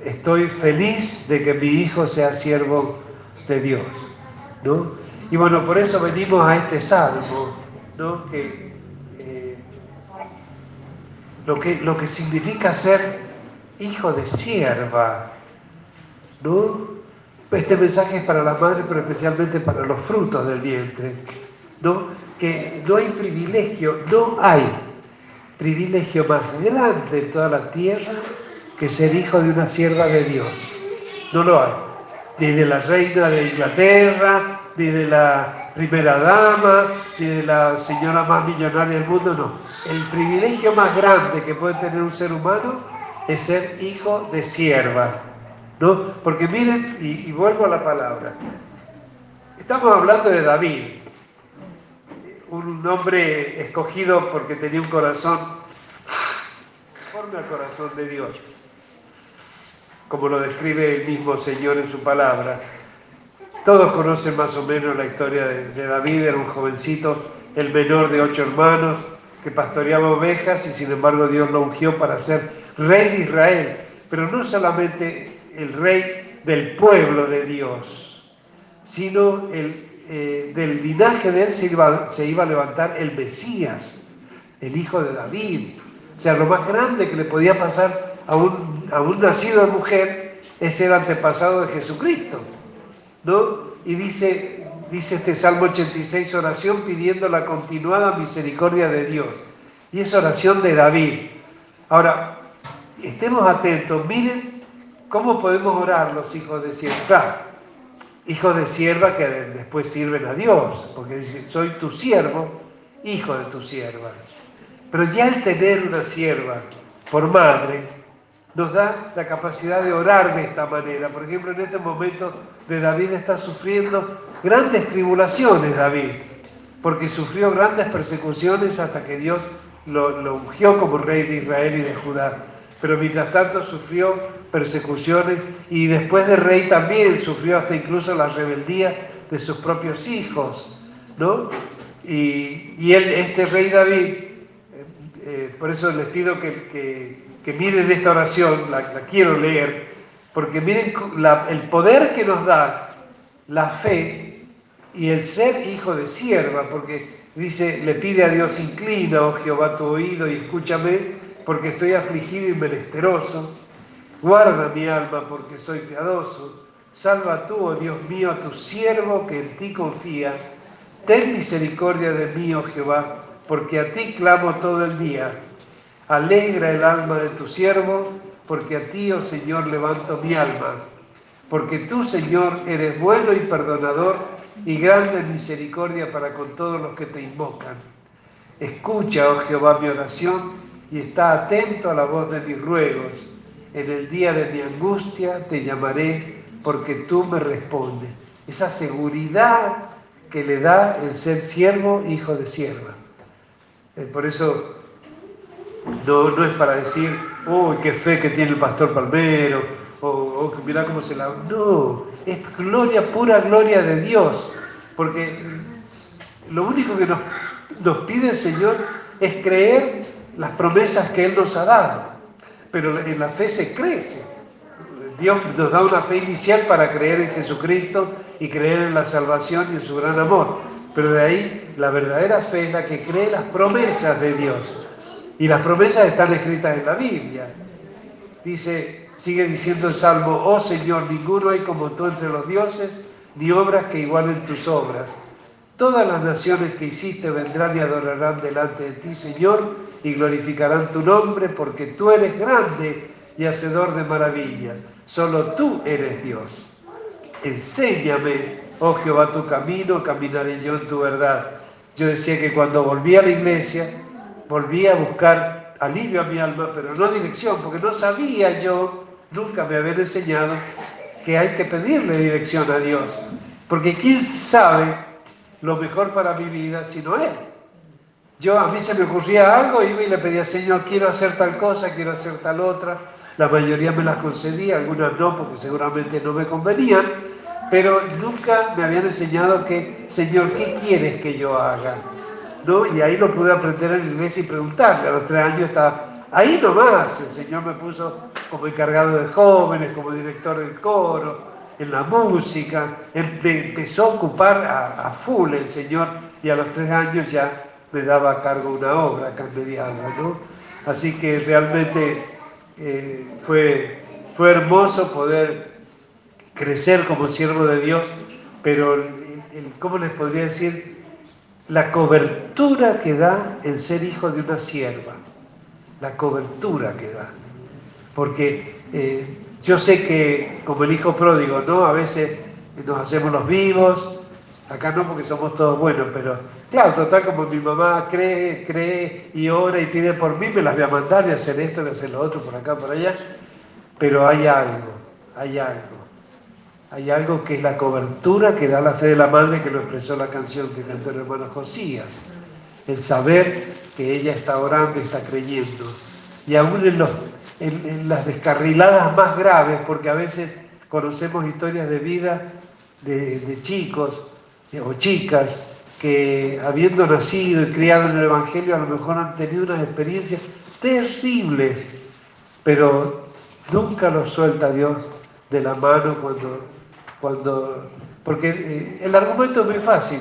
estoy feliz de que mi hijo sea siervo de Dios. ¿no? Y bueno, por eso venimos a este salmo, ¿no? eh, lo, que, lo que significa ser hijo de sierva. ¿No? Este mensaje es para la madre, pero especialmente para los frutos del vientre. ¿no? Que no hay privilegio, no hay privilegio más grande en toda la tierra que ser hijo de una sierva de Dios. No lo hay. Ni de la reina de Inglaterra, ni de la primera dama, ni de la señora más millonaria del mundo, no. El privilegio más grande que puede tener un ser humano es ser hijo de sierva. ¿No? Porque miren, y, vuelvo a la palabra, estamos hablando de David, un hombre escogido porque tenía un corazón conforme al corazón de Dios como lo describe el mismo Señor en su palabra. Todos conocen más o menos la historia de, David, era un jovencito, el menor de ocho hermanos, que pastoreaba ovejas y sin embargo Dios lo ungió para ser rey de Israel, pero no solamente el rey del pueblo de Dios, sino el, eh, del linaje de él se iba, se iba a levantar el Mesías, el hijo de David. O sea, lo más grande que le podía pasar a un, nacido de mujer es el antepasado de Jesucristo. ¿no? Y dice, dice este Salmo 86, oración pidiendo la continuada misericordia de Dios. Y es oración de David. Ahora, estemos atentos, miren cómo podemos orar los hijos de sierva. hijos de sierva que después sirven a Dios, porque dice, soy tu siervo, hijo de tu sierva. Pero ya el tener una sierva por madre, nos da la capacidad de orar de esta manera. Por ejemplo, en este momento de David está sufriendo grandes tribulaciones, David, porque sufrió grandes persecuciones hasta que Dios lo, ungió como rey de Israel y de Judá. Pero mientras tanto sufrió persecuciones y después de rey también sufrió hasta incluso la rebeldía de sus propios hijos, ¿no? Y, él, este rey David, eh, eh, por eso les pido que que miren esta oración, la, quiero leer, porque miren el poder que nos da la fe y el ser hijo de sierva, porque dice, le pide a Dios, inclina, oh Jehová, tu oído y escúchame, porque estoy afligido y menesteroso. Guarda mi alma, porque soy piadoso. Salva tú, oh Dios mío, a tu siervo que en ti confía. Ten misericordia de mí, oh Jehová, porque a ti clamo todo el día. Alegra el alma de tu siervo, porque a ti, oh Señor, levanto mi alma. Porque tú, Señor, eres bueno y perdonador y grande misericordia para con todos los que te invocan. Escucha, oh Jehová, mi oración y está atento a la voz de mis ruegos. En el día de mi angustia te llamaré porque tú me respondes. Esa seguridad que le da el ser siervo, hijo de sierva. Eh, por eso no, es para decir, uy, qué fe que tiene el pastor Palmero, o, o mira cómo se la... No, es gloria, pura gloria de Dios, porque lo único que nos pide el Señor es creer las promesas que Él nos ha dado, pero en la fe se crece. Dios nos da una fe inicial para creer en Jesucristo y creer en la salvación y en su gran amor. Pero de ahí la verdadera fe es la que cree las promesas de Dios. Y las promesas están escritas en la Biblia. Dice, sigue diciendo el Salmo, oh Señor, ninguno hay como tú entre los dioses, ni obras que igualen tus obras. Todas las naciones que hiciste vendrán y adorarán delante de ti, Señor, y glorificarán tu nombre, porque tú eres grande y hacedor de maravillas. Solo tú eres Dios. Enséñame, oh Jehová, tu camino, caminaré yo en tu verdad. Yo decía que cuando volví a la iglesia, volví a buscar alivio a mi alma, pero no dirección, porque no sabía yo, nunca me habían enseñado que hay que pedirle dirección a Dios. Porque quién sabe lo mejor para mi vida sino Él. Yo a mí se me ocurría algo y le pedía, Señor, quiero hacer tal cosa, quiero hacer tal otra la mayoría me las concedía, algunas no, porque seguramente no me convenían, pero nunca me habían enseñado que, Señor, ¿qué quieres que yo haga? ¿No? Y ahí lo pude aprender en iglesia y preguntarle. A los tres años estaba ahí nomás. El Señor me puso como encargado de jóvenes, como director del coro, en la música. Me empezó a ocupar a, full el Señor y a los tres años ya me daba a cargo una obra Medialba, ¿no? Así que realmente eh, fue, fue hermoso poder crecer como siervo de Dios, pero, ¿cómo les podría decir? La cobertura que da el ser hijo de una sierva, la cobertura que da. Porque eh, yo sé que como el hijo pródigo, ¿no? A veces nos hacemos los vivos, acá no porque somos todos buenos, pero Claro, total, como mi mamá cree, cree y ora y pide por mí, me las voy a mandar y hacer esto, y hacer lo otro, por acá, por allá. Pero hay algo, hay algo. Hay algo que es la cobertura que da la fe de la madre, que lo expresó la canción que cantó el hermano Josías. El saber que ella está orando y está creyendo. Y aún en, las descarriladas más graves, porque a veces conocemos historias de vida de chicos o chicas que habiendo nacido y criado en el Evangelio a lo mejor han tenido unas experiencias terribles, pero nunca los suelta Dios de la mano cuando, cuando porque eh, el argumento es muy fácil.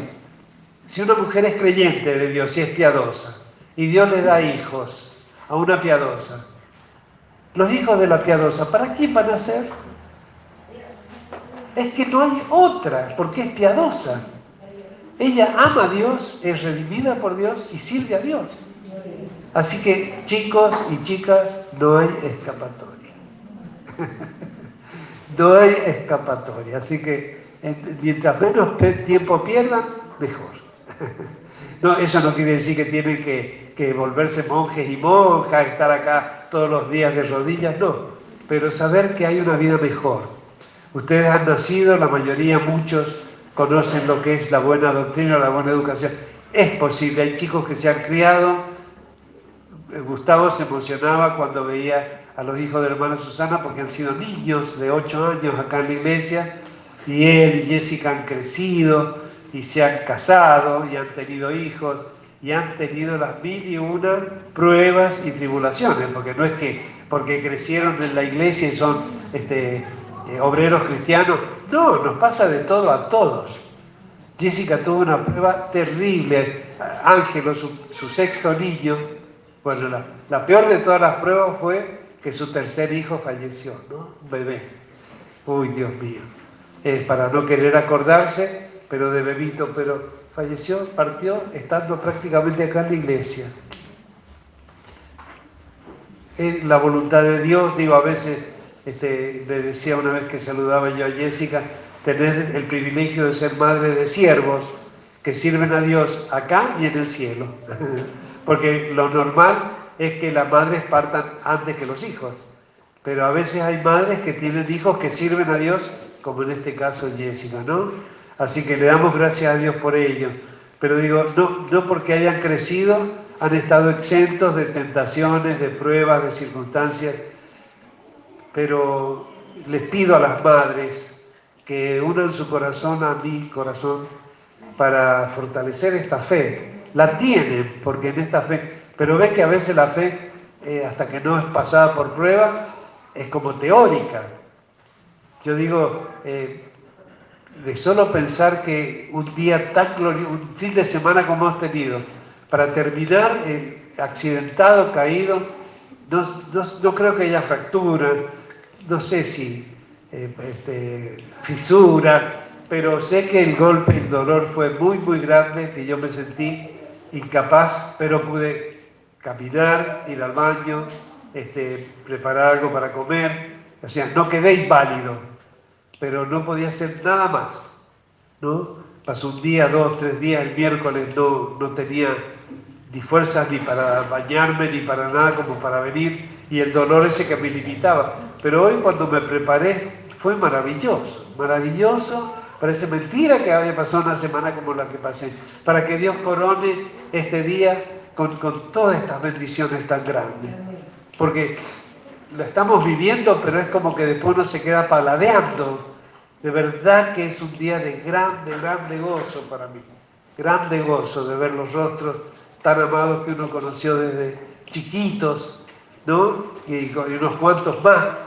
Si una mujer es creyente de Dios y es piadosa, y Dios le da hijos a una piadosa, los hijos de la piadosa, ¿para quién van a ser? Es que no hay otra, porque es piadosa. Ella ama a Dios, es redimida por Dios y sirve a Dios. Así que chicos y chicas, no hay escapatoria. <laughs> no hay escapatoria. Así que mientras menos tiempo pierdan, mejor. <laughs> no, eso no quiere decir que tienen que, volverse monjes y monjas, estar acá todos los días de rodillas, no. Pero saber que hay una vida mejor. Ustedes han nacido, la mayoría, muchos, conocen lo que es la buena doctrina, la buena educación. Es posible, hay chicos que se han criado. Gustavo se emocionaba cuando veía a los hijos de la hermana Susana porque han sido niños de 8 años acá en la iglesia y él y Jessica han crecido y se han casado y han tenido hijos y han tenido las mil y una pruebas y tribulaciones, porque no es que porque crecieron en la iglesia y son este, eh, obreros cristianos. No, nos pasa de todo a todos. Jessica tuvo una prueba terrible. Ángelo, su, sexto niño, bueno, la, peor de todas las pruebas fue que su tercer hijo falleció, ¿no? Un bebé. Uy, Dios mío. Es para no querer acordarse, pero de bebito, pero falleció, partió estando prácticamente acá en la iglesia. Es la voluntad de Dios, digo, a veces este, le decía una vez que saludaba yo a Jessica, tener el privilegio de ser madre de siervos que sirven a Dios acá y en el cielo. <laughs> Porque lo normal es que las madres partan antes que los hijos. Pero a veces hay madres que tienen hijos que sirven a Dios, como en este caso Jessica, ¿no? Así que le damos gracias a Dios por ello. Pero digo, no, no porque hayan crecido, han estado exentos de tentaciones, de pruebas, de circunstancias. Pero les pido a las madres que unan su corazón a mi corazón para fortalecer esta fe. La tienen, porque en esta fe, pero ves que a veces la fe, eh, hasta que no es pasada por prueba, es como teórica. Yo digo, eh, de solo pensar que un día tan glorioso, un fin de semana como hemos tenido, para terminar eh, accidentado, caído, no, no, creo que haya fractura, no sé si este, fisura, pero sé que el golpe, el dolor fue muy, muy grande, que yo me sentí incapaz, pero pude caminar, ir al baño, este, preparar algo para comer, o sea, no quedé inválido, pero no podía hacer nada más, ¿no? Pasó un día, dos, tres días, el miércoles no, no tenía ni fuerzas ni para bañarme, ni para nada como para venir, y el dolor ese que me limitaba. Pero hoy cuando me preparé fue maravilloso, maravilloso, Parece mentira que haya pasado una semana como la que pasé, para que Dios corone este día con, todas estas bendiciones tan grandes. Porque lo estamos viviendo, pero es como que después uno se queda paladeando. De verdad que es un día de grande, grande gozo para mí. Grande gozo de ver los rostros tan amados que uno conoció desde chiquitos, ¿no? Y, unos cuantos más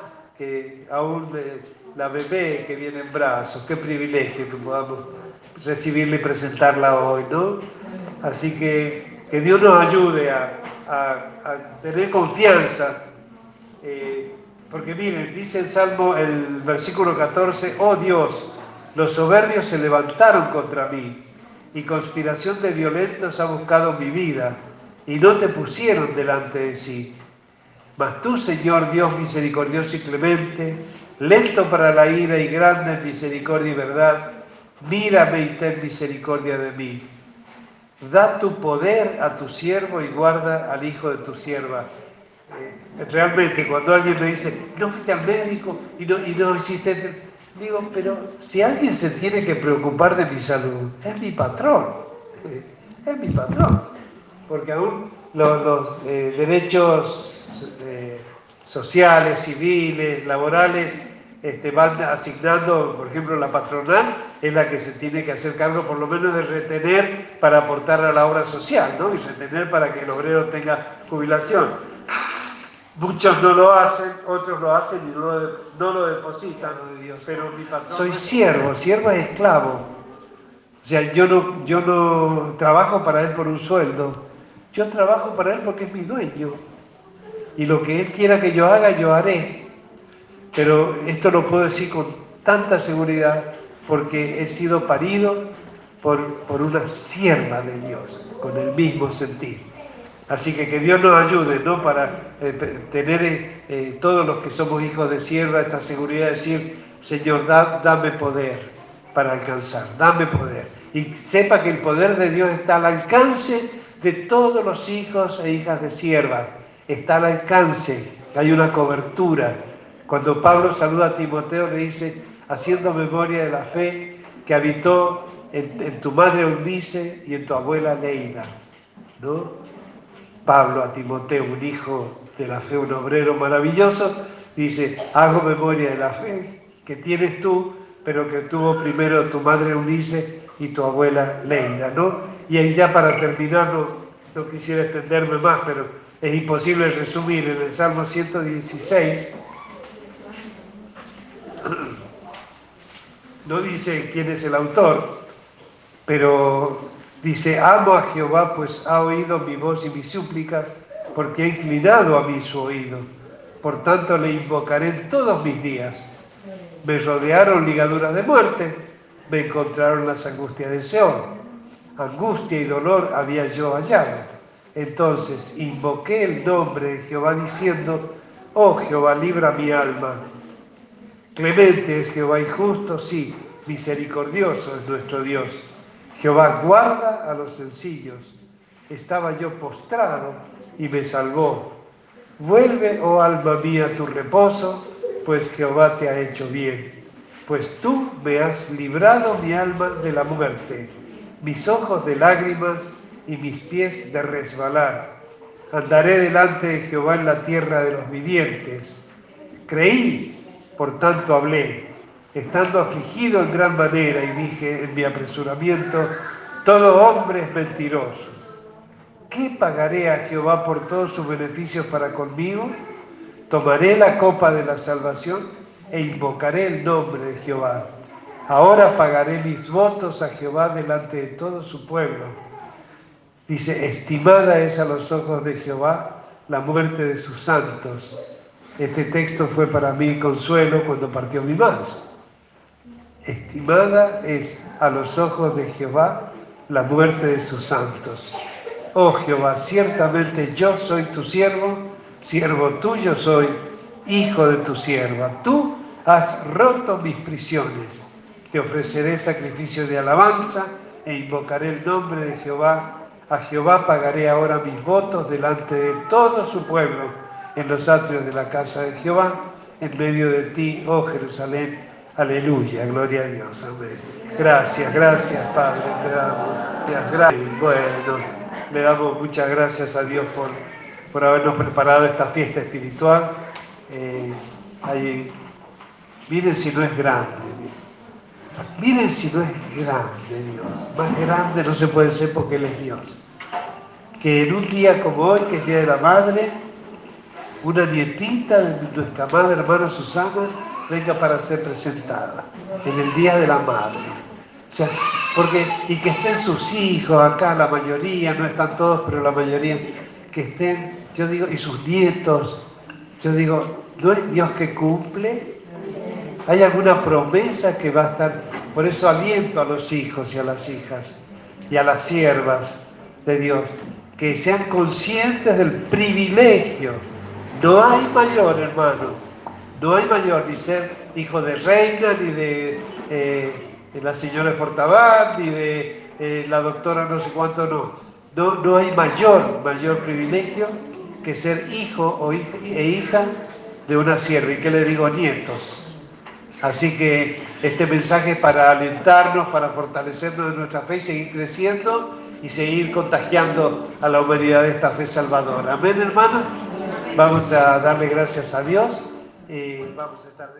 aún la bebé que viene en brazos, qué privilegio que podamos recibirla y presentarla hoy, ¿no? Así que que Dios nos ayude a, tener confianza, eh, porque miren, dice el Salmo, el versículo 14, oh Dios, los soberbios se levantaron contra mí y conspiración de violentos ha buscado mi vida y no te pusieron delante de sí. Mas tú, Señor Dios misericordioso y clemente, lento para la ira y grande en misericordia y verdad, mírame y ten misericordia de mí. Da tu poder a tu siervo y guarda al hijo de tu sierva. Eh, realmente, cuando alguien me dice, no fuiste al médico y no, y no hiciste... Digo, pero si alguien se tiene que preocupar de mi salud, es mi patrón. Eh, es mi patrón. Porque aún los, eh, derechos sociales, civiles, laborales, este, van asignando, por ejemplo, la patronal es la que se tiene que hacer cargo por lo menos de retener para aportar a la obra social, ¿no? Y retener para que el obrero tenga jubilación. Muchos no lo hacen, otros lo hacen y no lo, depositan, pero mi patrón... Soy siervo, siervo es esclavo. O sea, yo no, yo no trabajo para él por un sueldo, yo trabajo para él porque es mi dueño. Y lo que él quiera que yo haga, yo haré. Pero esto lo puedo decir con tanta seguridad porque he sido parido por, una sierva de Dios, con el mismo sentir. Así que que Dios nos ayude, ¿no? Para eh, tener eh, eh, todos los que somos hijos de sierva esta seguridad de decir, Señor, dame poder para alcanzar, dame poder. Y sepa que el poder de Dios está al alcance de todos los hijos e hijas de sierva. Está al alcance, hay una cobertura, cuando Pablo saluda a Timoteo, le dice, haciendo memoria de la fe que habitó en, tu madre Eunice y en tu abuela Leida. ¿no? Pablo a Timoteo, un hijo de la fe, un obrero maravilloso, dice, hago memoria de la fe que tienes tú, pero que tuvo primero tu madre Eunice y tu abuela Leida. ¿no? Y ahí ya para terminar, no, no quisiera extenderme más, pero es imposible resumir en el Salmo 116 no dice quién es el autor, pero dice, amo a Jehová, pues ha oído mi voz y mis súplicas, porque ha inclinado a mí su oído. Por tanto le invocaré en todos mis días. Me rodearon ligaduras de muerte, me encontraron las angustias de Seón. angustia y dolor había yo hallado. Entonces invoqué el nombre de Jehová diciendo, oh Jehová, libra mi alma. Clemente es Jehová y justo, sí, misericordioso es nuestro Dios. Jehová guarda a los sencillos. Estaba yo postrado y me salvó. Vuelve, oh alma mía, tu reposo, pues Jehová te ha hecho bien. Pues tú me has librado mi alma de la muerte, mis ojos de lágrimas y mis pies de resbalar. Andaré delante de Jehová en la tierra de los vivientes. Creí, por tanto hablé, estando afligido en gran manera, y dije en mi apresuramiento, todo hombre es mentiroso ¿qué pagaré a Jehová por todos sus beneficios para conmigo? Tomaré la copa de la salvación e invocaré el nombre de Jehová. Ahora pagaré mis votos a Jehová delante de todo su pueblo. Dice, estimada es a los ojos de Jehová la muerte de sus santos. Este texto fue para mí consuelo cuando partió mi madre. Estimada es a los ojos de Jehová la muerte de sus santos. Oh Jehová, ciertamente yo soy tu siervo, siervo tuyo soy, hijo de tu sierva. Tú has roto mis prisiones. Te ofreceré sacrificio de alabanza e invocaré el nombre de Jehová. A Jehová pagaré ahora mis votos delante de todo su pueblo en los atrios de la casa de Jehová, en medio de ti, oh Jerusalén. Aleluya, gloria a Dios. Amén. Gracias, gracias, Padre. Gracias, gracias. Bueno. Le damos muchas gracias a Dios por, por habernos preparado esta fiesta espiritual. Eh, miren si no es grande. Miren si no es grande Dios. Más grande no se puede ser porque Él es Dios. Que en un día como hoy, que es Día de la Madre, una nietita de nuestra madre hermana Susana venga para ser presentada en el Día de la Madre. Porque, y que estén sus hijos acá, la mayoría, no están todos, pero la mayoría, que estén, yo digo, y sus nietos, yo digo, ¿no es Dios que cumple? ¿Hay alguna promesa que va a estar? Por eso aliento a los hijos y a las hijas y a las siervas de Dios, que sean conscientes del privilegio. No hay mayor, hermano, no hay mayor ni ser hijo de reina ni de... Eh, la señora Fortabat ni de eh, la doctora no sé cuánto, no. no. No hay mayor, mayor privilegio que ser hijo o hija, e hija de una sierva. ¿Y qué le digo? Nietos. Así que este mensaje es para alentarnos, para fortalecernos en nuestra fe y seguir creciendo y seguir contagiando a la humanidad de esta fe salvadora. Amén, hermana. Vamos a darle gracias a Dios y vamos a estar